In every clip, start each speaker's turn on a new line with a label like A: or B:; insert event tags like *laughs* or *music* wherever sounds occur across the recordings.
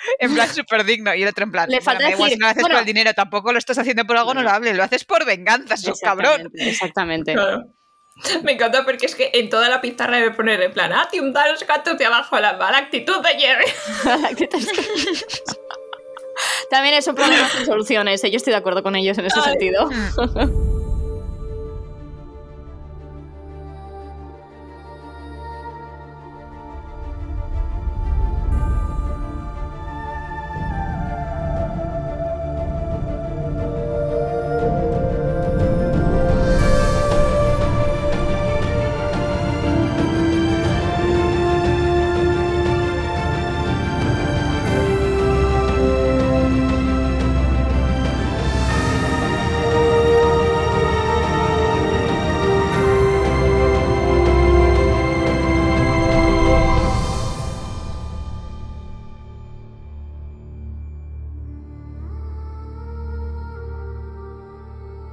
A: *laughs* en plan súper digno. Y el otro en plan,
B: Le falta decir,
A: si no lo haces
B: bueno-
A: por el dinero, tampoco lo estás haciendo por algo honorable, lo haces por venganza, sos cabrón.
B: Exactamente.
C: Claro. Me encanta porque es que en toda la pizarra debe poner en plan, ah, un tal, no sé cuántos de abajo, la mala actitud de Jerry. *laughs* *laughs*
B: También es un problema sin soluciones. ¿eh? Yo estoy de acuerdo con ellos en ese
C: Ay.
B: sentido.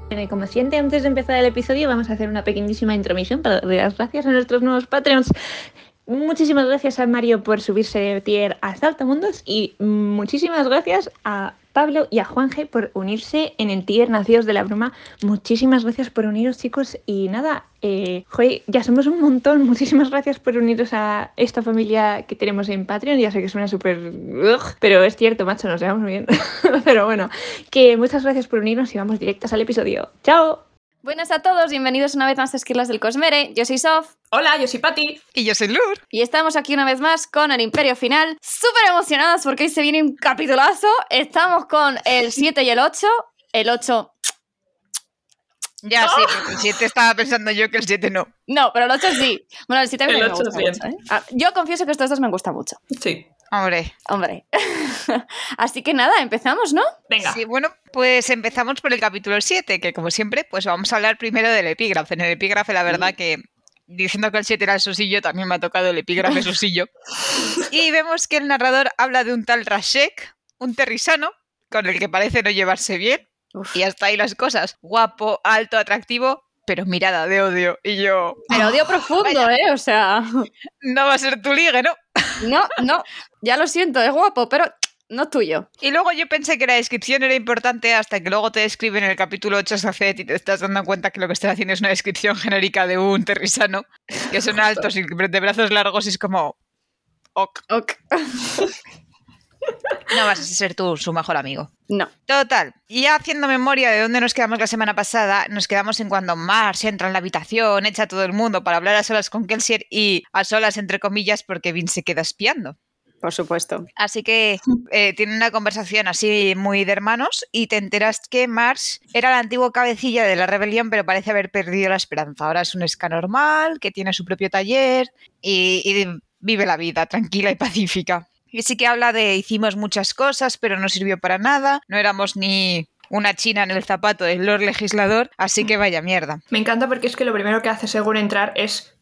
D: Bueno, y como siempre, antes de empezar el episodio, vamos a hacer una pequeñísima intromisión para dar las gracias a nuestros nuevos Patreons. Muchísimas gracias a Mario por subirse de tier a Saltamundos y muchísimas gracias a Pablo y a Juanje por unirse en el tier Nacidos de la Bruma. Muchísimas gracias por uniros, chicos. Y nada, eh, ya somos un montón. Muchísimas gracias por uniros a esta familia que tenemos en Patreon. Ya sé que suena súper... Pero es cierto, macho, nos llevamos bien. *laughs* pero bueno, que muchas gracias por unirnos y vamos directas al episodio. ¡Chao!
B: Buenas a todos, bienvenidos una vez más a Esquilas del Cosmere. Yo soy Sof
C: Hola, yo soy Patti.
A: Y yo soy Lur.
B: y estamos aquí una vez más con el Imperio Final. Súper emocionadas porque hoy se viene un capitulazo. Estamos con el *laughs* 7 y el 8. El 8...
A: Ya sí, porque el 7 estaba pensando yo que el 7 no.
B: No, pero el 8 sí. Bueno, el 7 a mí
C: El
B: me
C: 8
B: gusta
C: bien.
B: mucho. ¿eh? Ah, Yo confieso que estos dos me gustan mucho.
C: Sí.
A: Hombre.
B: Hombre. *laughs* Así que nada, empezamos, ¿no?
C: Venga.
A: Sí, bueno, pues empezamos por el capítulo 7, que como siempre, pues vamos a hablar primero del epígrafe. En el epígrafe, la verdad que diciendo que el 7 era el sosillo, también me ha tocado el epígrafe *laughs* sosillo. Y vemos que el narrador habla de un tal Rashek, un terrisano, con el que parece no llevarse bien.
B: Uf.
A: Y hasta ahí las cosas. Guapo, alto, atractivo, pero mirada de odio. Y yo,
B: Pero odio profundo, ¿eh? O sea, *laughs*
A: no va a ser tu ligue, ¿no?
B: No, no. Ya lo siento, es guapo, pero no es tuyo.
A: Y luego yo pensé que la descripción era importante hasta que luego te describen en el capítulo 8 Safet y te estás dando cuenta que lo que están haciendo es una descripción genérica de un terrisano, que son altos y de brazos largos y es como... Ok,
B: Ok. *laughs*
A: no vas a ser tú su mejor amigo.
B: No.
A: Total, y ya haciendo memoria de dónde nos quedamos la semana pasada, nos quedamos en cuando Mars entra en la habitación, echa a todo el mundo para hablar a solas con Kelsier y a solas entre comillas porque Vin se queda espiando.
B: Por supuesto.
A: Así que eh, tienen una conversación así muy de hermanos y te enteras que Mars era la antigua cabecilla de la rebelión, pero parece haber perdido la esperanza. Ahora es un ska normal, que tiene su propio taller y, y vive la vida tranquila y pacífica. Y sí que habla de hicimos muchas cosas, pero no sirvió para nada. No éramos ni una china en el zapato del Lord Legislador, así que vaya mierda.
C: Me encanta porque es que lo primero que hace según entrar es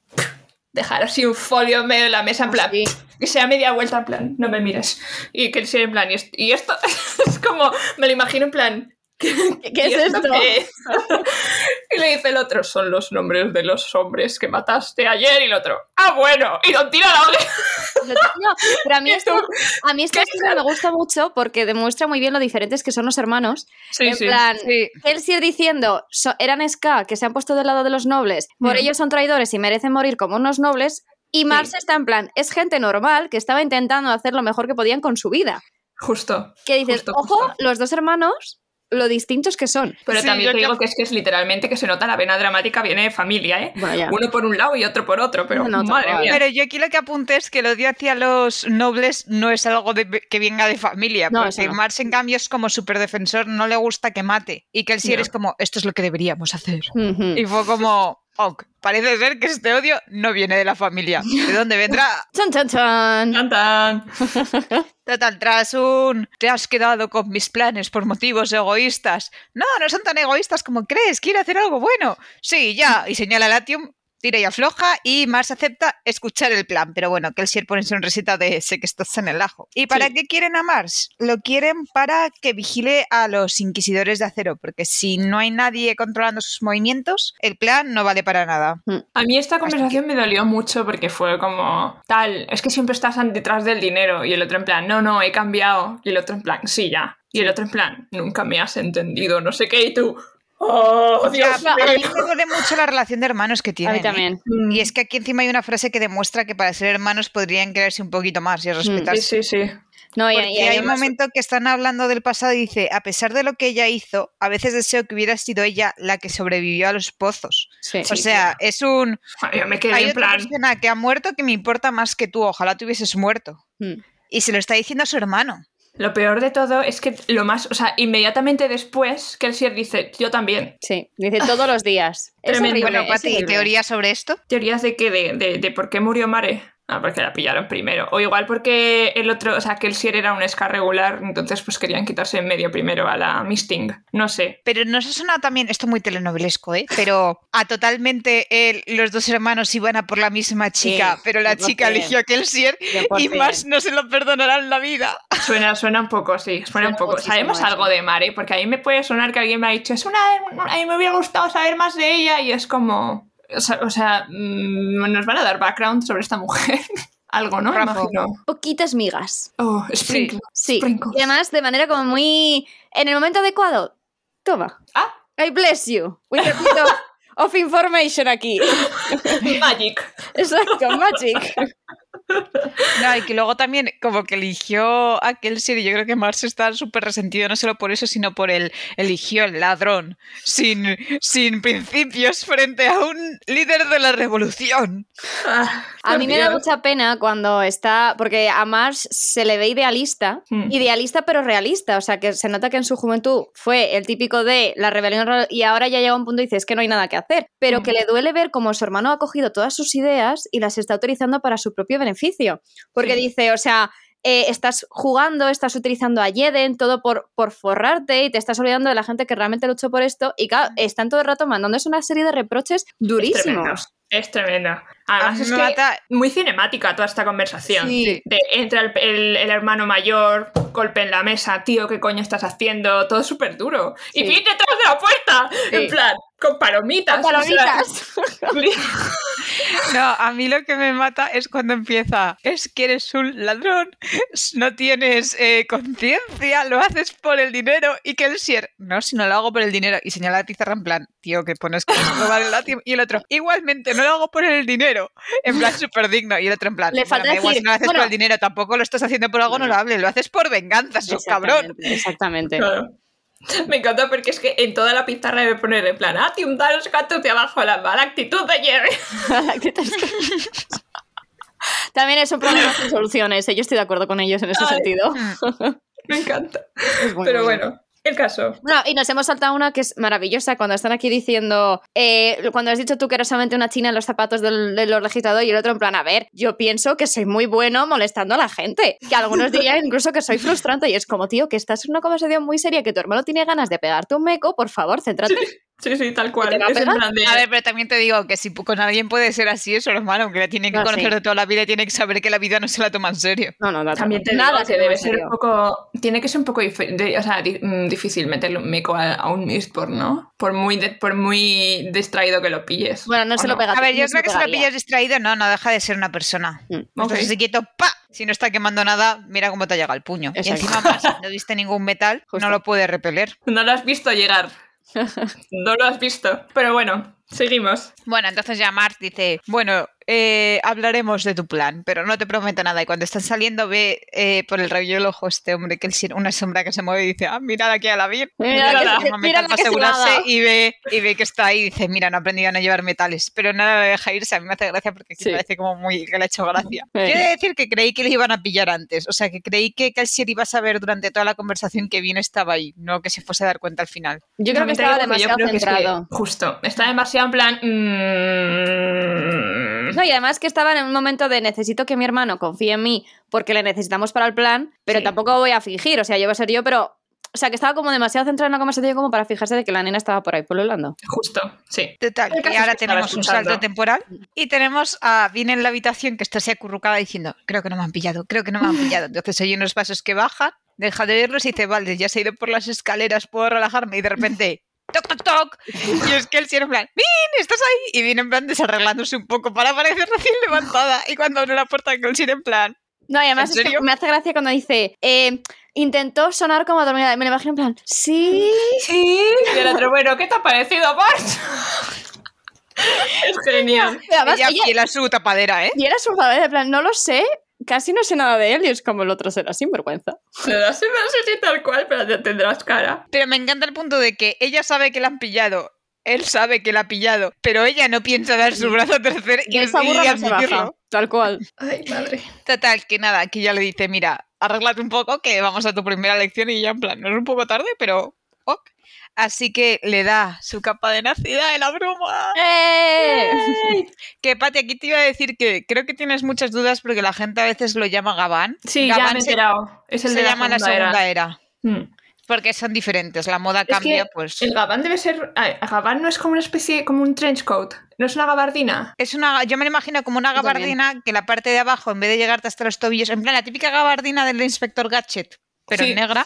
C: dejar así un folio en medio de la mesa en plan
B: Sí.
C: que sea media vuelta en plan no me mires y que sea en plan y, est- y esto *laughs* es como me lo imagino en plan *laughs*
B: ¿Qué, qué
C: ¿y
B: es esto?
C: qué es? *laughs* y le dice el otro son los nombres de los hombres que mataste ayer y el otro ah bueno y lo tira a la
B: No, pero a mí *laughs*
C: ¿Y
B: esto, a mí escena me gusta mucho porque demuestra muy bien lo diferentes que son los hermanos.
C: sí
B: en
C: sí
B: plan,
A: Sí.
B: Kelsier diciendo, "So- eran Ska, que se han puesto del lado de los nobles, por
C: Mm.
B: ellos son traidores y merecen morir como unos nobles, y Mars está en plan, es gente normal que estaba intentando hacer lo mejor que podían con su vida.
C: justo
B: Que dices,
C: Justo,
B: ojo,
C: justo.
B: los dos hermanos, lo distintos que son.
C: pero
A: Sí,
C: también te digo
A: creo-
C: que es que es literalmente que se nota la vena dramática viene de familia eh uno por un lado y otro por otro pero
B: No,
C: madre
B: total.
C: mía
A: Pero yo aquí lo que apunté es que el odio hacia los nobles no es algo de- que venga de familia,
B: No,
A: porque
B: no.
A: Mars en cambio es como súper defensor, no le gusta que mate, y que el Sier
C: No.
A: es como, esto es lo que deberíamos hacer. Y fue como, ok, parece ser que este odio no viene de la familia. ¿De dónde vendrá? *laughs*
B: Chan, chan, chan.
C: Tan, tan.
A: Total, tras un, te has quedado con mis planes por motivos egoístas. No, no son tan egoístas como crees, quiere hacer algo bueno. Sí, ya, y señala a Latium. Tira y afloja y Mars acepta escuchar el plan. Pero bueno, que el Sier pone sonrisita de sé que estás en el ajo. ¿Y para qué quieren a Mars? Lo quieren para que vigile a los inquisidores de acero, porque si no hay nadie controlando sus movimientos, el plan no vale para nada.
C: A mí esta conversación me dolió mucho porque fue como, tal, es que siempre estás detrás del dinero y el otro en plan, no, no, he cambiado. Y el otro en plan, sí, ya. Y el otro en plan, nunca me has entendido, no sé qué. Y tú, oh, Dios
A: Ya, a mí me duele mucho la relación de hermanos que
B: A
A: tienen.
B: mí
A: ¿eh?
B: también.
A: Y es que aquí encima hay una frase que demuestra que para ser hermanos podrían quererse un poquito más y respetarse.
C: Sí, sí, sí.
B: No, y,
A: Porque
B: y
A: hay un momento que están hablando del pasado y dice, a pesar de lo que ella hizo, a veces deseo que hubiera sido ella la que sobrevivió a los pozos.
B: sí.
A: o sea, es un...
C: Ay, Yo me quedé
A: Hay
C: en
A: otra
C: plan,
A: persona que ha muerto que me importa más que tú, ojalá te hubieses muerto.
B: Mm.
A: Y se lo está diciendo a su hermano.
C: Lo peor de todo es que lo más, o sea, inmediatamente después que el Sier dice, yo también.
B: Sí, dice todos los días. Es
C: Tremendo.
B: horrible,
A: Bueno,
B: es
A: Pati,
B: horrible.
A: ¿teoría sobre esto?
C: Teorías de que, de, de, de por qué murió Mare. Ah, porque la pillaron primero. O igual porque el otro, o sea, que el Sier era un Scar regular, entonces pues querían quitarse en medio primero a la Misting. No sé.
A: Pero nos ha sonado también, esto muy telenovelesco, ¿eh? Pero a totalmente él, los dos hermanos iban a por la misma chica,
B: Sí,
A: pero la
B: 100%.
A: chica eligió a Kelsier y
B: 100%.
A: más no se lo perdonarán la vida.
C: Suena, suena un poco, sí, suena
B: Suena
C: un poco. ¿Sabemos
B: eso.
C: algo de Mare? Porque a mí me puede sonar que alguien me ha dicho, es una. A mí me hubiera gustado saber más de ella y es como. O sea, o sea, mm, nos van a dar background sobre esta mujer. *laughs* algo, ¿no?
A: Rafa.
C: Imagino.
B: Poquitas migas.
C: Oh, Sprinkle.
B: Sí.
C: Sprinkles.
B: Y además de manera como muy... En el momento adecuado. Toma.
C: Ah,
B: I bless you. With a bit of, *laughs* of information aquí.
C: Magic.
B: Exacto, magic. *laughs*
A: No, y que luego también como que eligió a Kelsier y yo creo que Mars está súper resentido, no solo por eso, sino por el eligió el ladrón, sin, sin principios frente a un líder de la revolución.
C: Ah,
B: A mí me da mucha pena cuando está, porque a Mars se le ve idealista,
C: Hmm.
B: idealista pero realista, o sea que se nota que en su juventud fue el típico de la rebelión re- y ahora ya llega a un punto y dice es que no hay nada que hacer, pero
C: Hmm.
B: que le duele ver cómo su hermano ha cogido todas sus ideas y las está utilizando para su propio beneficio, porque
C: Sí.
B: dice, o sea... eh, estás jugando, estás utilizando a Jeden, todo por, por forrarte y te estás olvidando de la gente que realmente luchó por esto y claro, están todo el rato mandándose una serie de reproches durísimos.
C: Es tremendo.
A: A
C: Además es que
A: mata-
C: muy cinemática toda esta conversación.
A: Sí.
C: De, entra el, el- el hermano mayor, golpe en la mesa, tío, ¿qué coño estás haciendo? Todo súper duro. Y. Finn detrás de la puerta,
B: Sí.
C: en plan, con palomitas. sea,
B: Palomitas. *laughs*
A: No, a mí lo que me mata es cuando empieza, es que eres un ladrón, no tienes eh, conciencia, lo haces por el dinero y que el Sier, no, si no lo hago por el dinero y señala a Tizarra en plan, tío, que pones que no vale la ti-". y el otro, igualmente, no lo hago por el dinero, en plan súper digno y el otro en plan,
B: Le
A: "Bueno,
B: falta decir,
A: si no lo haces
B: bueno-
A: por el dinero, tampoco lo estás haciendo por algo honorable, lo haces por venganza, su cabrón.
B: Exactamente.
C: Claro. Me encanta porque es que en toda la pizarra debe poner en plan, ah, tío, un daros cuánto de abajo la mala actitud de Jerry. *laughs*
B: También es un problema sin soluciones. ¿eh? Yo estoy de acuerdo con ellos en ese
C: Ay.
B: sentido. *laughs*
C: Me encanta.
B: Es
C: Pero
B: bueno.
C: bueno, el caso.
B: No, y nos hemos saltado una que es maravillosa cuando están aquí diciendo, eh, cuando has dicho tú que eres solamente una china en los zapatos del, de los legisladores y el otro en plan, a ver, yo pienso que soy muy bueno molestando a la gente, que algunos dirían incluso que soy frustrante y es como, tío, que estás en una conversación muy seria, que tu hermano tiene ganas de pegarte un meco, por favor, céntrate.
C: Sí, sí, tal cual.
B: te va a
C: Es en
B: pegar?
C: plan de-
A: A ver, pero también te digo que si con alguien puede ser así, eso hermano, que le tiene que
B: No,
A: conocer
B: sí.
A: de toda la vida y tiene que saber que la vida no se la toma en serio.
B: No, no, no.
C: También te
B: nada
C: digo que debe ser un poco. Tiene que ser un poco dif- de- o sea, di- mm, difícil meterle un meco a, a un Mistborn, ¿no? Por muy, de- por muy distraído que lo pilles.
B: Bueno, no
C: ¿O
B: se lo pega.
A: A ver, yo
B: no
A: creo que si lo pillas distraído, no, no deja de ser una persona.
B: Mm.
A: Entonces,
C: Ok.
A: si quieto, ¡pa! Si no está quemando nada, mira cómo te llega el puño.
B: Exacto.
A: Y encima más, si no viste ningún metal,
B: Justo.
A: no lo puede repeler.
C: No lo has visto llegar. *laughs* no lo has visto. Pero bueno, seguimos.
A: Bueno, entonces ya Mars dice, bueno, eh, hablaremos de tu plan, pero no te prometo nada. Y cuando están saliendo ve eh, por el rayo del ojo este hombre, que él una sombra que se mueve y dice, ah, mirad aquí a la bien.
B: Mira
C: la que-
B: mira que
A: asegurarse y ve, y ve que está ahí y dice, mira, no he aprendido a no llevar metales. Pero nada le deja irse, a mí me hace gracia porque aquí
B: Sí.
A: parece como muy que le ha hecho gracia.
B: Sí.
A: Quiere decir que creí que le iban a pillar antes, o sea, que creí que Kelsier iba a saber durante toda la conversación que bien estaba ahí, no que se fuese a dar cuenta al final.
B: Yo creo que estaba
C: que
B: demasiado
C: es que-
B: centrado.
C: justo. Está demasiado en plan. mm,
B: No, y además que estaba en un momento de necesito que mi hermano confíe en mí porque le necesitamos para el plan, pero
C: Sí.
B: tampoco voy a fingir, o sea, yo voy a ser yo, pero O sea, que estaba como demasiado centrada en la conversación como para fijarse de que la nena estaba por ahí pululando.
C: Justo, sí.
A: Total,
C: El
A: y ahora tenemos un salto temporal y tenemos a Vin en la habitación que está así acurrucada diciendo, creo que no me han pillado, creo que no me han pillado. Entonces hay unos pasos que bajan, deja de verlos y dice, vale, ya se ha ido por las escaleras, puedo relajarme y de repente... Toc, toc, toc. Y es que sí era en plan, ¡Vin! ¿Estás ahí? Y viene en plan desarreglándose un poco para parecer recién levantada. Y cuando abre la puerta, sí era en plan,
B: No, y además
A: ¿En
B: es que me hace gracia cuando dice, eh, intentó sonar como dormida. Y me lo imagino en plan, sí.
C: Sí. Y el otro, bueno, ¿qué te ha parecido, Bart? *laughs* es genial.
B: Y además,
A: ella
B: ella-
A: fiel a su tapadera, ¿eh?
B: y era su padre, en plan, no lo sé, casi no sé nada de él. Y es como el otro será sinvergüenza.
C: No no si tal cual, pero ya tendrás cara.
A: Pero me encanta el punto de que ella sabe que la han pillado, él sabe que la ha pillado, pero ella no piensa dar su brazo a torcer y,
B: Y esa
A: y
B: burra no se baja. Tal cual.
C: Ay, madre.
A: Total, que nada, que ya le dice, mira, arréglate un poco, que vamos a tu primera lección y ya en plan, no es un poco tarde, pero ok. Así que le da su capa de nacida de la bruma.
B: ¡Eh!
A: Que Pati, aquí te iba a decir que creo que tienes muchas dudas porque la gente a veces lo llama Gabán.
C: Sí, ya
A: Gabán
C: me he
A: se-
C: enterado. Es el
A: se
C: de la
A: llama la
C: segunda era.
A: era.
C: Mm.
A: Porque son diferentes, la moda cambia, pues.
C: El gabán debe ser... Gabán no es como una especie, como un trench coat. No es una gabardina.
A: Es una, yo me lo imagino como una gabardina que la parte de abajo, en vez de llegarte hasta los tobillos, en plan la típica gabardina del inspector Gadget, pero
C: Sí.
A: negra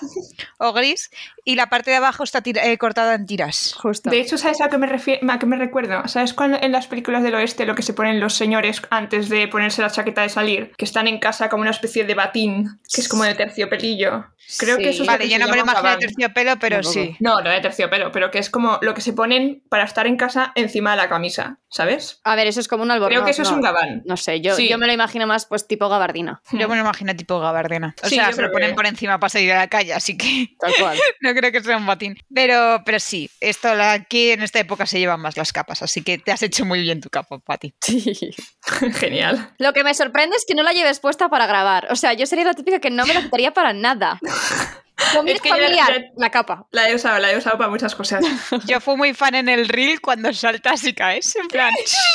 A: o gris, y la parte de abajo está tira- eh, cortada en tiras.
B: Justo.
C: De hecho, ¿sabes a qué me refiero? A qué me recuerdo? ¿Sabes cuando en las películas del oeste lo que se ponen los señores antes de ponerse la chaqueta de salir? Que están en casa como una especie de batín, que es como de terciopelillo. Creo
B: Sí.
C: que eso es lo
A: Vale,
C: que
A: yo
C: se
A: no me lo imagino de terciopelo, pero
B: Tampoco.
A: sí.
C: No, no de terciopelo, pero que es como lo que se ponen para estar en casa encima de la camisa, ¿sabes?
B: A ver, eso es como un albornoz.
C: Creo que eso es
B: no.
C: un gabán.
B: No sé, yo,
C: Sí.
B: yo me lo imagino más pues tipo gabardina.
A: Yo me lo imagino tipo gabardina. O
C: Sí,
A: sea, se lo ponen
C: que-
A: por encima para salir a la calle, así que
B: Tal cual. *laughs*
A: no creo que sea un batín. Pero, pero sí, esto aquí en esta época se llevan más las capas, así que te has hecho muy bien tu capa, Pati.
B: Sí. *laughs*
C: Genial.
B: Lo que me sorprende es que no la lleves puesta para grabar. O sea, yo sería la típica que no me la quitaría para nada. *laughs* Comida
C: Es que yo-
B: familiar,
C: yo-
B: la capa.
C: La he usado, la he usado para muchas cosas. *laughs*
A: Yo fui muy fan en el reel cuando saltas y caes, en plan...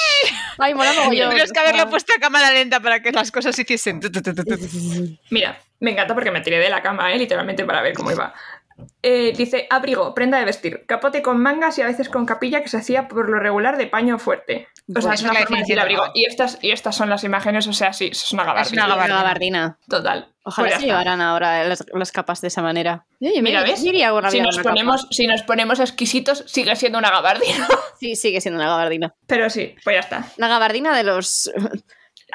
A: *laughs*
B: Ay, mola mogollón.
A: Tendrías que haberlo puesto a cámara lenta para que las cosas se hiciesen.
C: Mira, me encanta porque me tiré de la cama, ¿eh? literalmente para ver cómo iba. Eh, dice, abrigo, prenda de vestir, capote con mangas y a veces con capilla que se hacía por lo regular de paño fuerte. O sea,
A: Pues
C: es una
A: definición de
C: abrigo.
A: gabán.
C: Y estas, y estas son las imágenes, o sea, sí, es una gabardina.
A: Es una
B: Una
A: gabardina.
B: gabardina.
C: Total.
B: Ojalá
C: Pues
B: se llevaran ahora las, las capas de esa manera.
C: Mira,
B: mira,
C: ¿ves?
B: yo iría alguna
C: Si nos,
B: una capa.
C: ponemos, si nos ponemos exquisitos, sigue siendo una gabardina. *laughs*
B: Sí, sigue siendo una gabardina.
C: Pero sí, pues ya está.
B: La gabardina de los...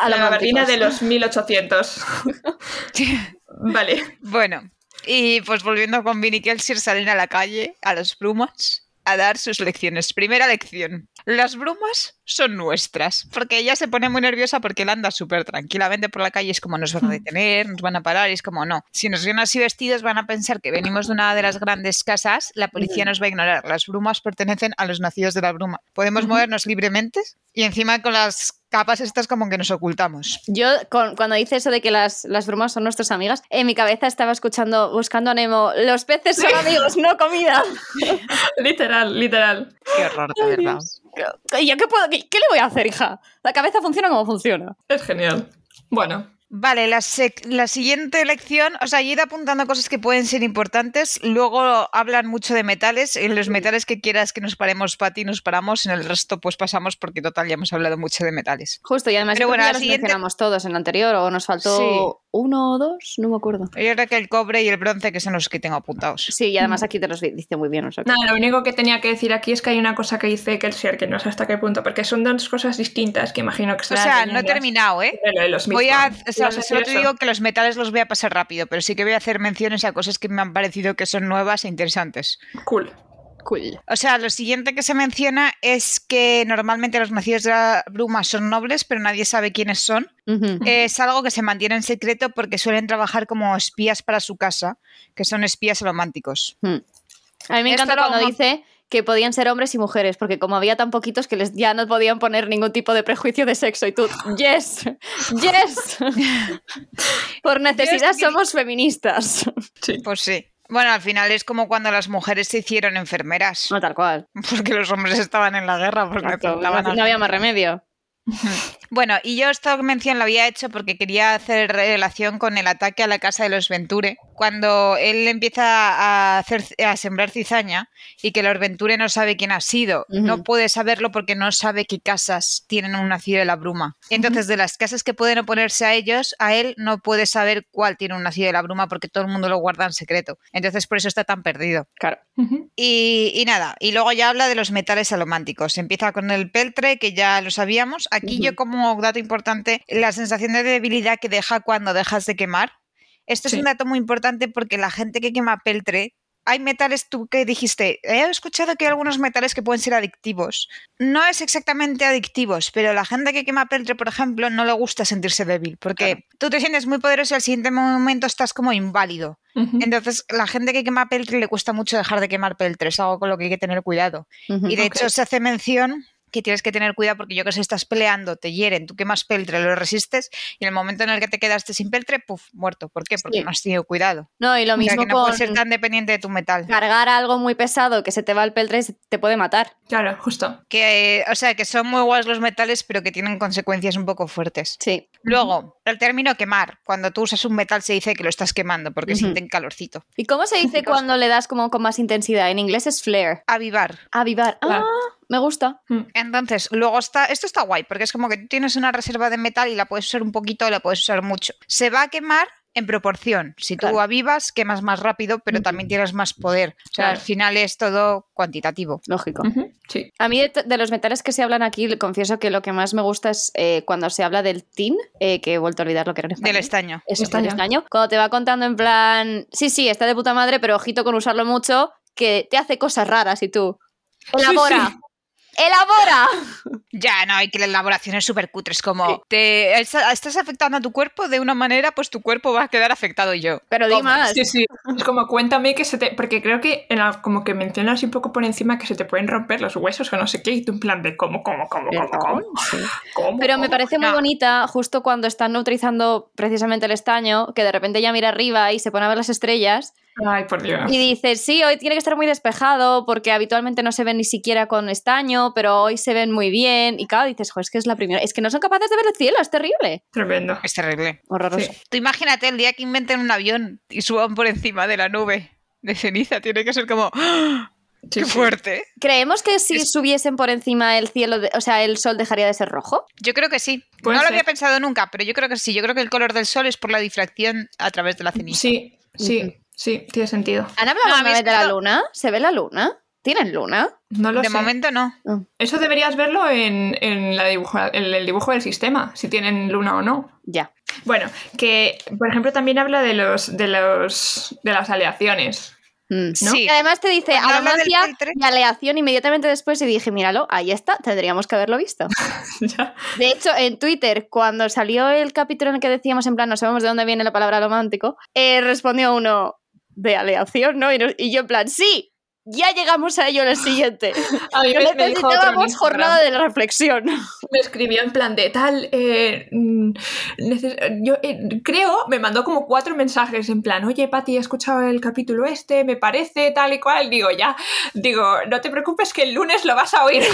C: la gabardina de los 1800. *laughs* vale.
A: Bueno, y pues volviendo con Vinny Kelsier, salen a la calle, a las brumas, a dar sus lecciones. Primera lección. Las brumas son nuestras. Porque ella se pone muy nerviosa porque él anda súper tranquilamente por la calle. Es como nos van a detener, nos van a parar. Y es como no. Si nos ven así vestidos, van a pensar que venimos de una de las grandes casas. La policía nos va a ignorar. Las brumas pertenecen a los nacidos de la bruma. Podemos movernos libremente y encima con las capas estas como que nos ocultamos.
B: Yo, con- cuando dice eso de que las, las brumas son nuestras amigas, en mi cabeza estaba escuchando, buscando a Nemo, los peces son amigos, no comida. *laughs*
C: literal, literal.
A: Qué horror, de verdad.
B: ¿Y yo qué, puedo, qué, qué le voy a hacer, hija? La cabeza funciona como funciona.
C: Es genial. Bueno,
A: Vale, la, sec- la siguiente lección, o sea, yo he ido apuntando cosas que pueden ser importantes, luego hablan mucho de metales, en los metales que quieras que nos paremos, Pati, nos paramos, en el resto pues pasamos porque total ya hemos hablado mucho de metales.
B: Justo, y además
A: Pero bueno,
B: que ya los
A: siguiente-
B: mencionamos todos en el anterior, o nos faltó
A: Sí.
B: uno o dos, no me acuerdo.
A: Yo creo que el cobre y el bronce que son los que tengo apuntados.
B: Sí, y además aquí te los di- dice muy bien. O sea, que-
C: Nada, lo único que tenía que decir aquí es que hay una cosa que dice Kelsier, que no sé hasta qué punto, porque son dos cosas distintas que imagino que
A: O sea, no he terminado, ¿eh? Voy a, o sea, solo te digo que los metales los voy a pasar rápido, pero sí que voy a hacer menciones a cosas que me han parecido que son nuevas e interesantes.
C: Cool.
B: Cool.
A: O sea, lo siguiente que se menciona es que normalmente los nacidos de la bruma son nobles, pero nadie sabe quiénes son. Es algo que se mantiene en secreto porque suelen trabajar como espías para su casa, que son espías románticos.
B: Mm. A mí me
A: Esto
B: encanta cuando dice que podían ser hombres y mujeres, porque como había tan poquitos que les ya no podían poner ningún tipo de prejuicio de sexo y tú, yes, yes. *laughs* Por necesidad somos feministas.
C: Sí.
A: Pues sí. Bueno, al final es como cuando las mujeres se hicieron enfermeras,
B: No tal cual.
A: porque los hombres estaban en la guerra. Porque
B: Exacto, No, no había más remedio. *laughs*
A: Bueno, y yo esta mención la había hecho porque quería hacer relación con el ataque a la casa de los Venture, cuando él empieza a, hacer, a sembrar cizaña y que Lord Venture no sabe quién ha sido, no puede saberlo porque no sabe qué casas tienen un nacido de la bruma. Entonces, de las casas que pueden oponerse a ellos, a él no puede saber cuál tiene un nacido de la bruma porque todo el mundo lo guarda en secreto. Entonces, por eso está tan perdido.
B: Claro.
A: Y, y nada, y luego ya habla de los metales alománticos. Empieza con el peltre, que ya lo sabíamos. Aquí yo como dato importante, la sensación de debilidad que deja cuando dejas de quemar. Esto
C: Sí.
A: es un dato muy importante porque la gente que quema peltre, hay metales, tú que dijiste, he escuchado que hay algunos metales que pueden ser adictivos. No es exactamente adictivos, pero la gente que quema peltre, por ejemplo, no le gusta sentirse débil, porque
B: Claro.
A: tú te sientes muy poderoso y al siguiente momento estás como inválido. Entonces, la gente que quema peltre le cuesta mucho dejar de quemar peltre, es algo con lo que hay que tener cuidado. Y de hecho se hace mención que tienes que tener cuidado porque yo que sé, estás peleando, te hieren, tú quemas peltre, lo resistes y en el momento en el que te quedaste sin peltre, puf, muerto. ¿Por qué? Porque
B: Sí.
A: no has tenido cuidado.
B: No, y lo
A: O sea,
B: mismo
A: que no
B: con
A: puedes ser tan dependiente de tu metal.
B: cargar algo muy pesado que se te va el peltre te puede matar.
C: Claro, justo.
A: Que, o sea, que son muy guays los metales, pero que tienen consecuencias un poco fuertes.
B: Sí.
A: Luego, el término quemar. Cuando tú usas un metal se dice que lo estás quemando porque
B: Ujú.
A: sienten calorcito.
B: ¿Y cómo se dice cuando le das como con más intensidad? En inglés es flare.
A: Avivar.
B: Avivar. Ah,
C: Claro.
B: Me gusta.
A: Entonces, luego está, esto está guay, porque es como que tú tienes una reserva de metal y la puedes usar un poquito o la puedes usar mucho. Se va a quemar en proporción. Si tú
B: Claro.
A: avivas, quemas más rápido, pero
B: Ujú.
A: también tienes más poder. O sea,
C: Claro.
A: al final es todo cuantitativo.
B: Lógico.
C: Sí.
B: A mí de, de los metales que se hablan aquí, le confieso que lo que más me gusta es eh, cuando se habla del tin, eh, que he vuelto a olvidar lo que era en.
A: Del estaño.
B: Eso,
C: Estaño.
B: del estaño. Cuando te va contando en plan, sí, sí, está de puta madre, pero ojito con usarlo mucho, que te hace cosas raras y tú. Elabora.
C: sí.
B: ¡Elabora!
A: Ya, no, hay que la elaboración es súper cutre. Es como, te, estás afectando a tu cuerpo de una manera, pues tu cuerpo va a quedar afectado yo.
B: Pero di más.
C: Sí, sí. Es como cuéntame que se te. Porque creo que en la- como que mencionas un poco por encima que se te pueden romper los huesos o no sé qué, y tú en plan de cómo, cómo, cómo, cómo, cómo.
B: Sí.
C: cómo,
B: Pero me
C: cómo?
B: parece muy
A: No.
B: bonita justo cuando están utilizando precisamente el estaño, que de repente ya mira arriba y se pone a ver las estrellas
C: Ay, por Dios.
B: y dice, sí, hoy tiene que estar muy despejado porque habitualmente no se ven ni siquiera con estaño, pero hoy se ven muy bien. Y claro, dices, jo, es que es la primera, es que no son capaces de ver el cielo, es terrible.
C: Tremendo.
A: Es terrible.
B: Horroroso.
C: Sí.
A: Tú imagínate el día que inventen un avión y suban por encima de la nube de ceniza. Tiene que ser como, ¡ah!
C: Sí,
A: ¡qué
C: sí.
A: fuerte!
B: ¿Creemos que si
A: Es-
B: subiesen por encima el cielo, de- o sea, el sol dejaría de ser rojo?
A: Yo creo que sí.
C: Puede
A: no lo había pensado nunca, pero yo creo que sí. Yo creo que el color del sol es por la difracción a través de la ceniza.
C: Sí, sí. Sí, tiene sentido.
B: ¿Han hablado
A: No,
B: vez de la luna? ¿Se ve la luna? ¿Tienen luna?
C: No lo
A: de
C: sé.
A: momento no.
C: Eso deberías verlo en, en la dibujo, en el dibujo del sistema, si tienen luna o no.
B: Ya.
C: Bueno, que por ejemplo también habla de los de los de las aleaciones.
B: Mm.
C: ¿No?
A: Sí.
B: Y además te dice
A: peltre-
B: y aleación inmediatamente después y dije, míralo, ahí está, tendríamos que haberlo visto. *laughs*
C: Ya.
B: De hecho, en Twitter, cuando salió el capítulo en el que decíamos en plan, no sabemos de dónde viene la palabra romántico, eh, respondió uno de aleación, ¿no? Y, no- y yo en plan, sí, ya llegamos a ello en el *laughs* siguiente.
C: A mí me,
B: Necesitábamos jornada de la reflexión.
C: me escribió en plan de tal, eh, mm, yo eh, creo, me mandó como cuatro mensajes en plan, oye Pati, he escuchado el capítulo este, me parece tal y cual, digo ya, digo, no te preocupes que el lunes lo vas a oír. *laughs*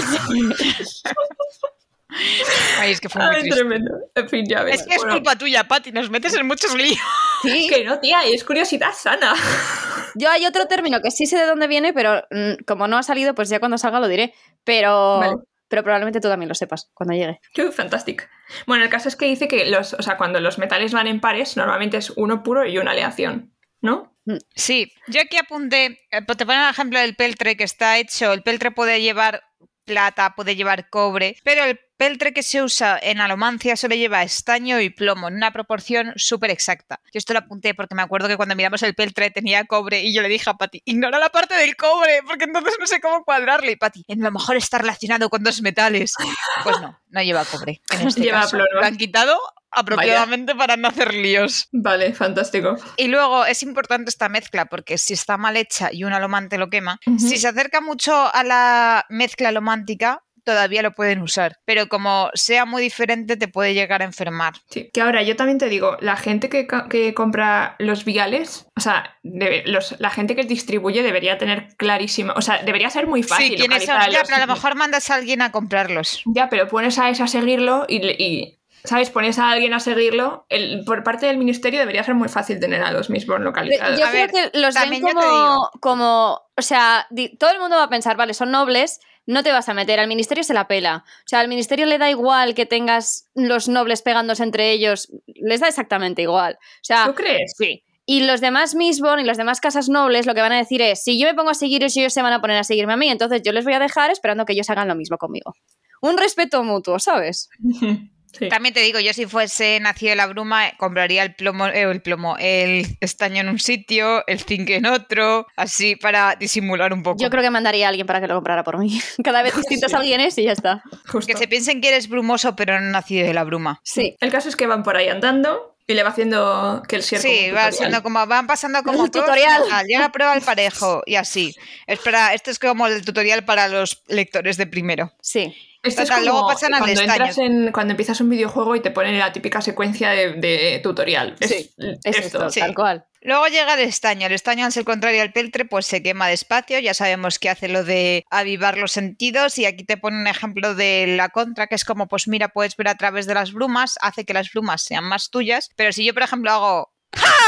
A: Ay, es que fue muy
C: Ay,
A: triste.
C: tremendo. En fin, ya ves.
A: Es que es
C: Bueno,
A: culpa tuya, Pati. Nos metes en muchos líos.
B: Sí.
C: que no, tía, es curiosidad sana. *laughs*
B: Yo hay otro término que sí sé de dónde viene, pero mm, como no ha salido, pues ya cuando salga lo diré. Pero,
C: Vale.
B: pero probablemente tú también lo sepas cuando llegue.
C: Qué fantástico. Bueno, el caso es que dice que los, o sea, cuando los metales van en pares, normalmente es uno puro y una aleación, ¿no?
A: Sí, yo aquí apunté, eh, pues te ponen el ejemplo del peltre que está hecho, el peltre puede llevar plata, puede llevar cobre, pero el peltre que se usa en alomancia solo lleva estaño y plomo en una proporción súper exacta. Yo esto lo apunté porque me acuerdo que cuando miramos el peltre tenía cobre y yo le dije a Pati, ignora la parte del cobre porque entonces no sé cómo cuadrarle. Y Pati, en lo mejor está relacionado con dos metales. Pues no, no lleva cobre. En este
C: Lleva
A: caso.
C: plomo.
A: Lo han quitado apropiadamente para no hacer líos.
C: Vale, fantástico.
A: Y luego es importante esta mezcla porque si está mal hecha y un alomante lo quema, si se acerca mucho a la mezcla alomántica, todavía lo pueden usar. Pero como sea muy diferente, te puede llegar a enfermar.
C: Sí, que ahora yo también te digo, la gente que, que compra los viales, o sea, debe- los- la gente que distribuye debería tener clarísimo, o sea, debería ser muy fácil.
A: sí, son,
C: localizar
A: ya, pero a lo mejor mandas a alguien a comprarlos.
C: Ya, pero pones a ese a seguirlo y, le- y ¿sabes? Pones a alguien a seguirlo, el- por parte del ministerio debería ser muy fácil tener a los Mistborn localizados.
B: Yo
A: A
B: creo
A: ver,
B: que los ven como, como, o sea, di- todo el mundo va a pensar, vale, son nobles, no te vas a meter, al ministerio se la pela. O sea, al ministerio le da igual que tengas los nobles pegándose entre ellos, les da exactamente igual. O sea,
C: ¿Tú crees?
B: sí. Y los demás Mistborn y las demás casas nobles lo que van a decir es, si yo me pongo a seguiros, ellos se van a poner a seguirme a mí, entonces yo les voy a dejar esperando que ellos hagan lo mismo conmigo. Un respeto mutuo, ¿sabes? *laughs*
C: Sí.
A: También te digo, yo si fuese nacido de la bruma, compraría el plomo, eh, el plomo, el estaño en un sitio, el zinc en otro, así para disimular un poco.
B: Yo creo que mandaría a alguien para que lo comprara por mí. *laughs* Cada vez *laughs* distintos alguien es y ya está.
C: Justo.
A: Que se piensen que eres brumoso, pero no nacido de la bruma.
B: Sí.
C: El caso es que van por ahí andando y le va haciendo que el ciervo.
A: Sí, va siendo como, van pasando como
B: El
A: pruebas
B: tutorial.
A: Llega la prueba al parejo y así. Espera, esto es como el tutorial para los lectores de primero.
B: Sí.
C: Esto es como
A: luego pasan al
C: cuando
A: estaño.
C: entras en cuando empiezas un videojuego y te ponen la típica secuencia de, de tutorial. Es,
B: Sí, Es
C: esto.
B: esto,
A: sí.
B: tal cual.
A: Luego llega el estaño. El estaño, al ser contrario al peltre, pues se quema despacio. Ya sabemos que hace lo de avivar los sentidos. Y aquí te pone un ejemplo de la contra, que es como, pues mira, puedes ver a través de las brumas, hace que las brumas sean más tuyas. Pero si yo, por ejemplo, hago.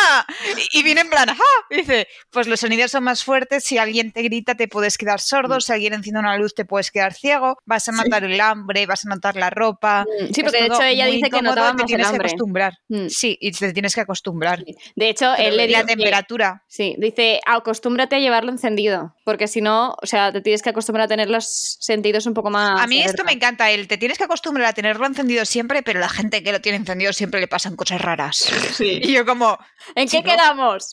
A: *laughs* Y viene en plan. Y dice, pues los sonidos son más fuertes, si alguien te grita te puedes quedar sordo, si alguien enciende una luz te puedes quedar ciego, vas a notar el hambre, vas a notar la ropa.
B: Mm, Sí, porque de hecho ella dice que notaba
A: te
B: el
A: tienes que
B: hambre.
A: acostumbrar.
B: Mm.
A: Sí, y te tienes que acostumbrar.
B: De hecho, él le
A: Y la
B: dice,
A: temperatura.
B: sí, dice, acostúmbrate a llevarlo encendido, porque si no, o sea, te tienes que acostumbrar a tener los sentidos un poco más...
A: A mí esto me encanta, el te tienes que acostumbrar a tenerlo encendido siempre, pero la gente que lo tiene encendido siempre le pasan cosas raras.
C: Sí.
A: Y yo como,
B: ¿En qué quedamos?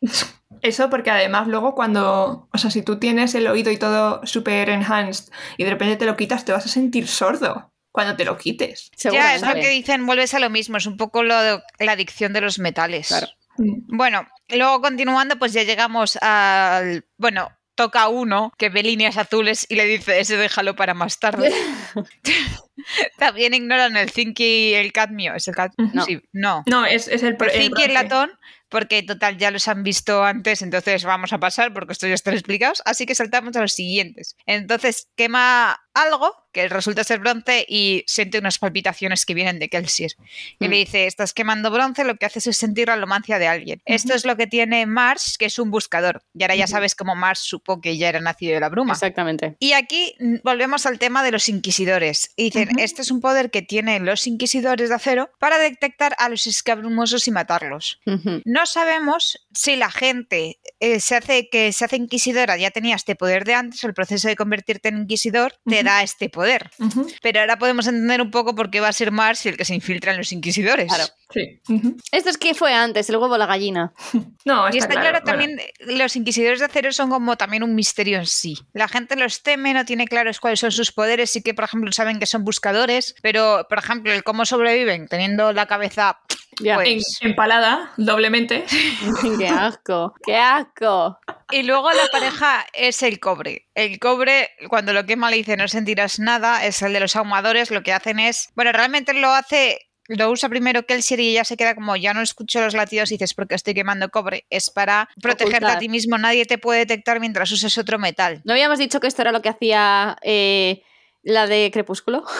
B: *laughs*
C: Eso porque además luego cuando, o sea, si tú tienes el oído y todo super enhanced y de repente te lo quitas, te vas a sentir sordo cuando te lo quites.
A: ya es lo que dicen, vuelves a lo mismo, es un poco lo de- la adicción de los metales.
B: Claro.
C: Mm.
A: Bueno, luego continuando, pues ya llegamos al, bueno, toca uno que ve líneas azules y le dice, ese déjalo para más tarde. *laughs* También ignoran el zinc y el cadmio, es el cadmio,
B: No.
A: sí, no.
C: No, es, es el,
A: El
C: el
A: zinc y el latón, porque total ya los han visto antes, entonces vamos a pasar porque esto ya está explicado, así que saltamos a los siguientes. Entonces quema algo que resulta ser bronce y siente unas palpitaciones que vienen de Kelsier. Y
B: Mm.
A: le dice, estás quemando bronce, lo que haces es sentir la alomancia de alguien. Esto es lo que tiene Mars, que es un buscador. Y ahora ya sabes cómo Mars supo que ya era nacido de la bruma.
B: Exactamente.
A: Y aquí volvemos al tema de los inquisidores. Y dicen, este es un poder que tienen los inquisidores de acero para detectar a los escabrumosos y matarlos. No sabemos si la gente eh, se hace que se hace inquisidora ya tenía este poder de antes, el proceso de convertirte en inquisidor te
C: Ujú.
A: da este poder. Pero ahora podemos entender un poco por qué va a ser Mars el que se infiltra en los inquisidores.
B: Claro.
C: Sí.
B: Esto es que fue antes, el huevo o la gallina.
C: No,
A: Y está claro,
C: bueno.
A: también, los inquisidores de acero son como también un misterio en sí. La gente los teme, no tiene claros cuáles son sus poderes, sí que, por ejemplo, saben que son buscadores, pero, por ejemplo, el cómo sobreviven teniendo la cabeza...
B: Ya.
A: Pues-
C: En- empalada doblemente. *laughs*
B: qué asco, qué asco.
A: Y luego la pareja es el cobre. El cobre, cuando lo quema le dice no sentirás nada, es el de los ahumadores, lo que hacen es... Bueno, realmente lo hace... Lo usa primero Kelsier y ella se queda como ya no escucho los latidos y dices porque estoy quemando cobre. Es para protegerte
B: Ocultar.
A: a ti mismo. Nadie te puede detectar mientras uses otro metal.
B: ¿No habíamos dicho que esto era lo que hacía eh, la de Crepúsculo? *laughs*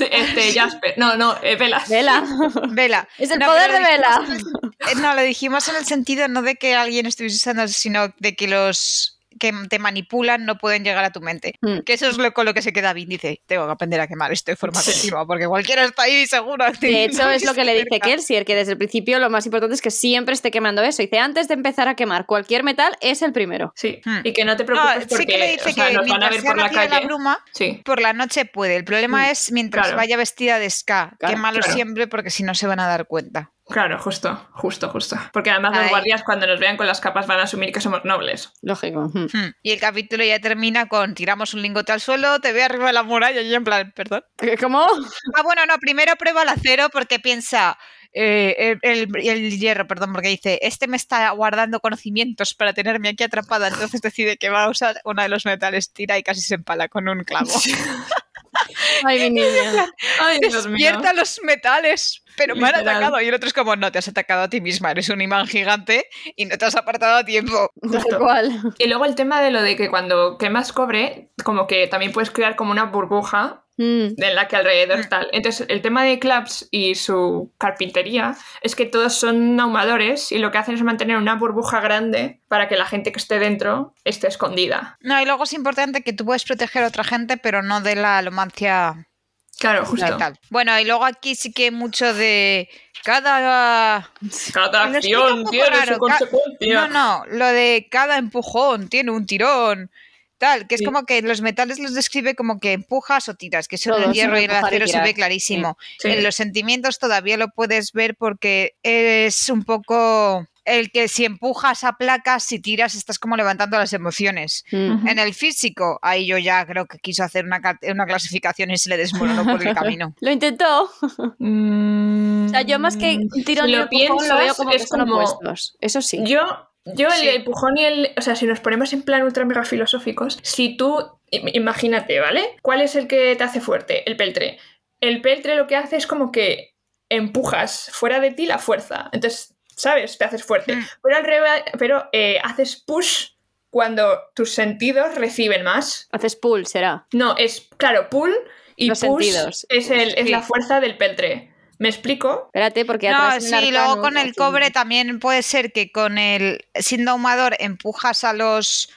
C: Este, Jasper. No, no, eh, Velas.
B: Vela.
A: Vela. *laughs* *laughs*
B: Es el
A: No,
B: poder de Vela.
A: eh, No, lo dijimos en el sentido no de que alguien estuviese usando, sino de que los que te manipulan no pueden llegar a tu mente.
B: Mm.
A: Que eso es lo, con lo que se queda bien. Dice, tengo que aprender a quemar esto de forma continua, porque cualquiera está ahí seguro.
B: De hecho, es lo que le *laughs* dice. Kelsier, que desde el principio lo más importante es que siempre esté quemando eso. Dice, antes de empezar a quemar cualquier metal, es el primero.
C: Sí,
A: Hmm.
C: y que no te
A: No,
C: preocupes porque
A: sí que le dice
C: o sea,
A: que
C: nos van a
A: mientras
C: ver por la calle.
A: bruma,
C: Sí,
A: por la noche puede. El problema
B: Mm,
A: es mientras
C: claro.
A: vaya vestida de ska.
B: Claro,
A: Quémalo
C: claro.
A: siempre porque si no se van a dar cuenta.
C: Claro, justo, justo, justo. Porque además
A: Ay.
C: los guardias cuando nos vean con las capas van a asumir que somos nobles.
B: Lógico. Mm.
A: Hmm. Y el capítulo ya termina con tiramos un lingote al suelo, te ve arriba de la muralla y yo en plan, perdón.
B: ¿Cómo?
A: Ah, bueno, no, primero prueba el acero porque piensa. Eh, el, hierro, perdón, porque dice, este me está guardando conocimientos para tenerme aquí atrapada, entonces decide que va a usar uno de los metales, tira y casi se empala con un clavo. *laughs*
B: Ay, mi niña.
C: Ay, Dios mío.
A: Despierta los metales, pero me han atacado. Y el otro es como, no, te has atacado a ti misma, eres un imán gigante y no te has apartado a tiempo.
B: Tal cual.
C: Y luego el tema de lo de que cuando quemas cobre, como que también puedes crear como una burbuja
B: Mm.
C: en la que alrededor tal. Entonces, el tema de Claps y su carpintería es que todos son ahumadores y lo que hacen es mantener una burbuja grande para que la gente que esté dentro esté escondida.
A: No, y luego es importante que tú puedes proteger a otra gente, pero no de la alomancia
C: Claro, justo.
A: tal. Bueno, y luego aquí sí que mucho de cada
C: Cada acción tiene
A: raro,
C: su consecuencia.
A: No, no, lo de cada empujón tiene un tirón. Tal, que es
C: Sí.
A: como que los metales los describe como que empujas o tiras, que eso en
B: Todos
A: el hierro
B: son
A: y el acero se ve clarísimo.
C: Sí.
A: En los sentimientos todavía lo puedes ver porque es un poco el que si empujas a placas, si tiras, estás como levantando las emociones. En el físico, ahí yo ya creo que quiso hacer una, una clasificación y se le desmoronó por el *laughs* camino.
B: Lo intentó.
C: Mm,
B: O sea, yo más que un tirón
C: lo
B: empujón lo veo como que
C: es
B: son
C: como-
B: opuestos. Eso sí.
C: Yo, yo el
A: Sí.
C: empujón y el. O sea, si nos ponemos en plan ultra mega filosóficos, si tú. im- Imagínate, ¿vale? ¿Cuál es el que te hace fuerte? El peltre. El peltre lo que hace es como que empujas fuera de ti la fuerza. Entonces, ¿sabes? Te haces fuerte.
A: Mm.
C: Pero al revés, pero eh, haces push cuando tus sentidos reciben más.
B: Haces pull, será.
C: No, es, claro, pull y
B: Los
C: push
B: sentidos.
C: es, el, es
A: Sí.
C: la fuerza del peltre. ¿Me explico?
B: Espérate, porque
A: No,
B: atrás en
A: sí, luego con el cobre también puede ser que con el siendo ahumador empujas a los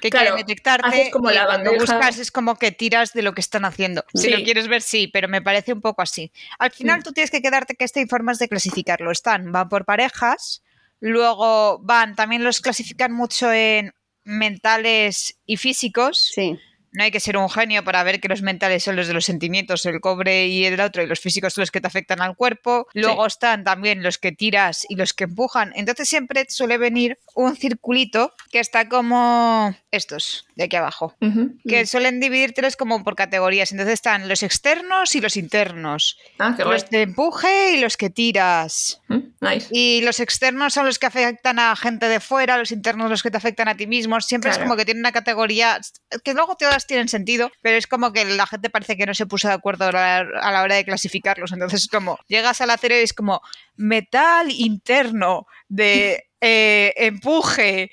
A: que
C: Claro,
A: quieren detectarte
C: haces como
A: y
C: la
A: cuando buscas es como que tiras de lo que están haciendo. Si lo quieres ver, sí, pero me parece un poco así. Al final
C: Mm.
A: tú tienes que quedarte que esta hay formas de clasificarlo. Están, van por parejas, luego van, también los clasifican mucho en mentales y físicos.
B: Sí.
A: No hay que ser un genio para ver que los mentales son los de los sentimientos, el cobre y el otro, y los físicos son los que te afectan al cuerpo. Luego están también los que tiras y los que empujan. Entonces siempre suele venir un circulito que está como estos, de aquí abajo.
C: Ujú.
A: Que suelen dividírtelos como por categorías. Entonces están los externos y los internos.
C: Ah, qué.
A: Los de empuje y los que tiras.
C: Mm, Nice.
A: Y los externos son los que afectan a gente de fuera, los internos los que te afectan a ti mismo. Siempre es como que tiene una categoría que luego tienen sentido, pero es como que la gente parece que no se puso de acuerdo a la, a la hora de clasificarlos. Entonces, como llegas al acero y es como metal interno de eh, empuje,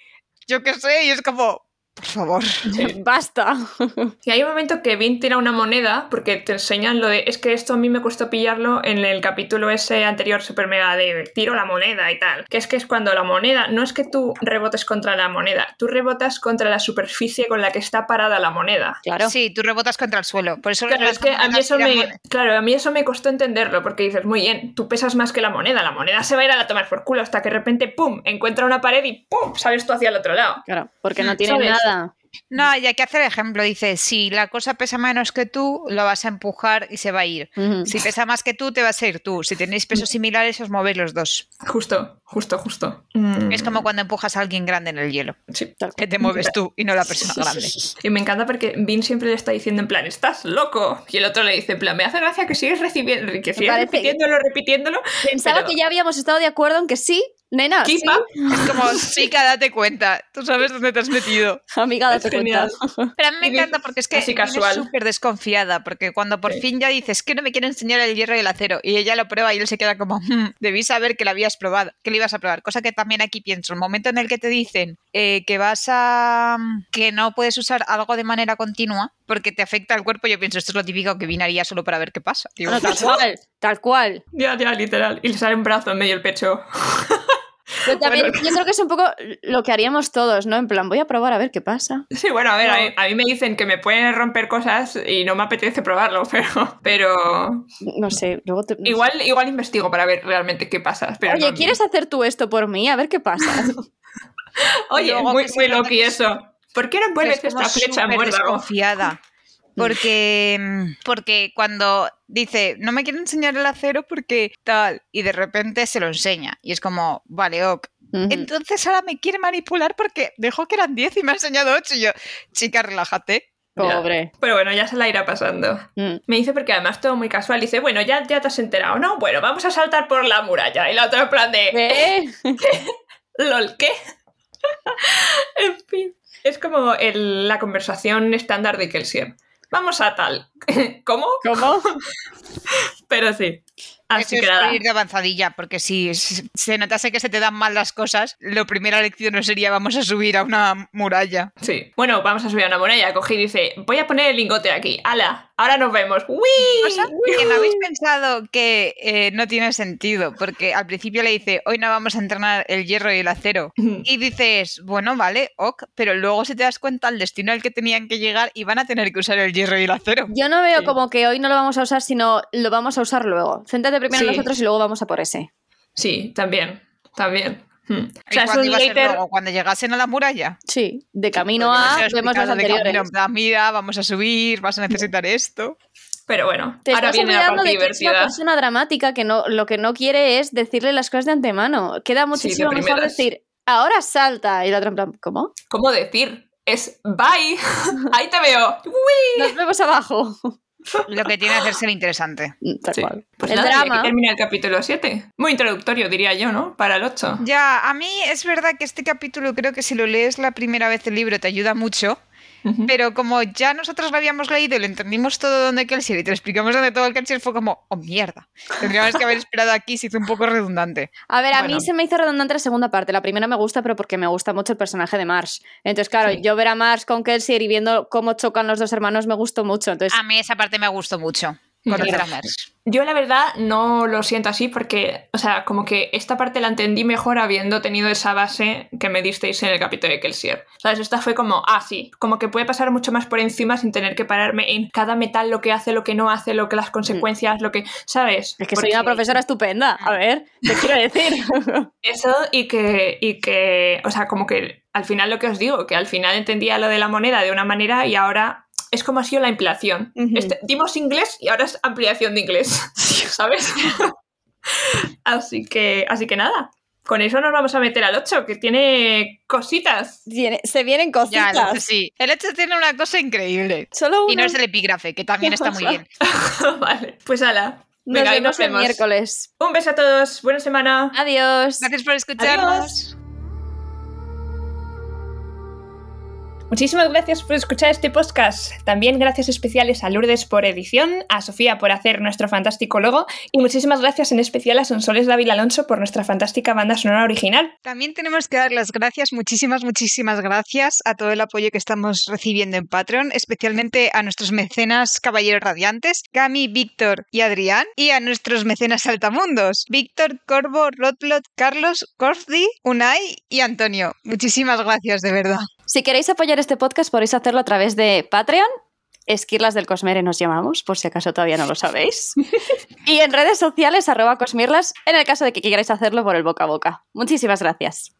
A: yo qué sé, y es como, por favor. *laughs*
B: Basta. *laughs*
C: Y hay un momento que Vin tira una moneda porque te enseñan lo de. Es que esto a mí me costó pillarlo en el capítulo ese anterior, super mega de tiro la moneda y tal. Que es que es cuando la moneda. No es que tú rebotes contra la moneda, tú rebotas contra la superficie con la que está parada la moneda.
B: Claro.
A: Sí, tú rebotas contra el suelo. Por eso
C: Claro, es que a mí eso me. Claro, a mí eso me costó entenderlo, porque dices, muy bien, tú pesas más que la moneda, la moneda se va a ir a la tomar por culo hasta que de repente, ¡pum! encuentra una pared y ¡pum! sales tú hacia el otro lado.
B: Claro, porque no *laughs* tiene
C: ¿sabes?
B: nada.
A: No, y hay que hacer ejemplo. Dice, si la cosa pesa menos que tú, lo vas a empujar y se va a ir. Si pesa más que tú, te vas a ir tú. Si tenéis pesos similares, os movéis los dos.
C: Justo, justo, justo. Mm,
A: Es como cuando empujas a alguien grande en el hielo,
C: sí.
B: Tal
A: que te mueves tú y no la persona *laughs* grande.
C: Y me encanta porque Vin siempre le está diciendo en plan, estás loco. Y el otro le dice en plan, me hace gracia que sigues recibiendo, que sigues repitiéndolo, repitiéndolo.
B: Pensaba
C: Pero-
B: que ya habíamos estado de acuerdo en que sí, nena, sí.
A: Es como, *laughs* chica, date cuenta. Tú sabes dónde te has metido.
B: Amiga, date cuenta.
A: Pero a mí me encanta porque es que
C: así
A: es súper desconfiada. Porque cuando por
C: Sí.
A: fin ya dices que no me quiere enseñar el hierro y el acero, y ella lo prueba y él se queda como, "Hmm, debí saber que lo habías probado, que lo ibas a probar. Cosa que también aquí pienso, el momento en el que te dicen eh, que vas a. que no puedes usar algo de manera continua porque te afecta al cuerpo, yo pienso, esto es lo típico que Vin haría solo para ver qué pasa. Digo,
B: Bueno, tal *laughs* cual, tal cual.
C: Ya, ya, literal. Y le sale un brazo en medio del pecho.
B: Pero *laughs* también
C: Bueno.
B: yo creo que es un poco lo que haríamos todos, ¿no? En plan, voy a probar a ver qué pasa.
C: Sí, bueno, a ver,
B: No.
C: a, mí, a mí me dicen que me pueden romper cosas y no me apetece probarlo, *laughs* pero, pero
B: No sé, luego te...
C: igual, igual investigo para ver realmente qué pasa. Pero
B: Oye,
C: no-
B: ¿quieres hacer tú esto por mí? A ver qué pasa. *laughs*
C: Oye,
A: Luego
C: muy, muy eso. ¿Por qué no
A: que
C: vuelves esta flecha muérdago?
A: desconfiada. Porque, *laughs* porque cuando dice, no me quiere enseñar el acero porque tal, y de repente se lo enseña. Y es como, vale, ok. Entonces ahora me quiere manipular porque dejó que eran 10 y me ha enseñado 8. Y yo, chica, relájate.
B: Pobre.
C: Pero bueno, ya se la irá pasando.
B: Mm.
C: Me dice porque además todo muy casual. Dice, bueno, ya, ya te has enterado, ¿no? Bueno, vamos a saltar por la muralla. Y la otra en plan de,
B: ¿Eh? *laughs*
C: ¿lol qué? *laughs* en fin. Es como el- la conversación estándar de Kelsier. Vamos a tal. *laughs* ¿Cómo?
B: ¿Cómo?
C: Pero sí. Así
A: Eso
C: que
A: es ir de avanzadilla, porque si se notase que se te dan mal las cosas, lo primera lección no sería vamos a subir a una muralla.
C: Sí. Bueno, vamos a subir a una muralla. Cogí y dice, voy a poner el lingote aquí. ¡Hala! Ahora nos vemos. ¡Uy!
A: que no habéis pensado que eh, no tiene sentido, porque al principio le dice, hoy no vamos a entrenar el hierro y el acero. Y dices, bueno, vale, ok, pero luego si te das cuenta el destino al que tenían que llegar y van a tener que usar el hierro y el acero.
B: Yo no veo
C: Sí.
B: como que hoy no lo vamos a usar, sino lo vamos a usar luego. Céntrate primero en
C: Sí.
B: nosotros y luego vamos a por ese.
C: Sí, también. También. Hmm. O
A: ¿Y
C: sea,
A: a ser luego? ¿Cuando llegasen a la muralla?
B: Sí, de camino a vemos los
A: explicado de camino,
B: anteriores.
A: mira, vamos a subir, vas a necesitar esto.
C: Pero bueno,
B: Te
C: ahora
B: estás
C: viene la
B: olvidando
C: parte
B: de que es una persona dramática que no, lo que no quiere es decirle las cosas de antemano. Queda muchísimo mejor decir, ahora salta. Y la otra en plan, ¿cómo?
C: ¿Cómo decir? Es bye. *laughs* Ahí te veo. Uy.
B: Nos vemos abajo.
A: Lo que tiene que hacerse el interesante.
B: Tal
C: Sí.
B: cual.
C: Pues
B: el
C: nada,
B: drama.
C: aquí termina el capítulo 7. Muy introductorio, diría yo, ¿no? Para el 8.
A: Ya, a mí es verdad que este capítulo creo que si lo lees la primera vez el libro te ayuda mucho, pero como ya nosotros lo habíamos leído y lo entendimos todo donde Kelsier y te lo explicamos donde todo el Kelsier fue como, oh mierda, tendríamos que haber esperado aquí, se hizo un poco redundante.
B: A ver, a mí se me hizo redundante la segunda parte. La primera me gusta, pero porque me gusta mucho el personaje de Marsh. Entonces, claro,
C: Sí.
B: yo ver a Marsh con Kelsier y viendo cómo chocan los dos hermanos me gustó mucho. Entonces,
A: A mí esa parte me gustó mucho.
C: Yo la verdad no lo siento así porque, o sea, como que esta parte la entendí mejor habiendo tenido esa base que me disteis en el capítulo de Kelsier. ¿Sabes? Esta fue como, ah, sí, como que puede pasar mucho más por encima sin tener que pararme en cada metal, lo que hace, lo que no hace, lo que las consecuencias, lo que, ¿sabes?
B: es que soy una
C: Porque-
B: profesora estupenda. A ver, te quiero decir. *laughs*
C: Eso y que, y que, o sea, como que al final lo que os digo, que al final entendía lo de la moneda de una manera y ahora es como ha sido la ampliación. Este- dimos inglés y ahora es ampliación de inglés, ¿sabes? *laughs* así, que, así que nada, con eso nos vamos a meter al 8, que tiene cositas.
B: Viene- se vienen
A: Ya,
B: cositas.
A: el hecho sí. El hecho tiene una cosa increíble.
B: Solo
A: Y no es el epígrafe, que también está muy *laughs* bien. *laughs*
C: vale, pues ala.
B: Nos
C: Venga, ahí
B: vemos
C: nos
B: el miércoles.
C: Un beso a todos, buena semana.
B: Adiós.
A: Gracias por escucharnos.
C: Adiós. Muchísimas gracias por escuchar este podcast. También gracias especiales a Lourdes por edición, a Sofía por hacer nuestro fantástico logo y muchísimas gracias en especial a Sonsoles David Alonso por nuestra fantástica banda sonora original.
A: También tenemos que dar las gracias, muchísimas, muchísimas gracias a todo el apoyo que estamos recibiendo en Patreon, especialmente a nuestros mecenas caballeros radiantes, Cami, Víctor y Adrián, y a nuestros mecenas saltamundos, Víctor, Corvo, Rotlot, Carlos, Corfdi, Unai y Antonio. Muchísimas gracias, de verdad.
B: Si queréis apoyar este podcast, podéis hacerlo a través de Patreon. Esquirlas del Cosmere nos llamamos, por si acaso todavía no lo sabéis. *laughs* y en redes sociales, arroba Cosmirlas, en el caso de que queráis hacerlo por el boca a boca. Muchísimas gracias.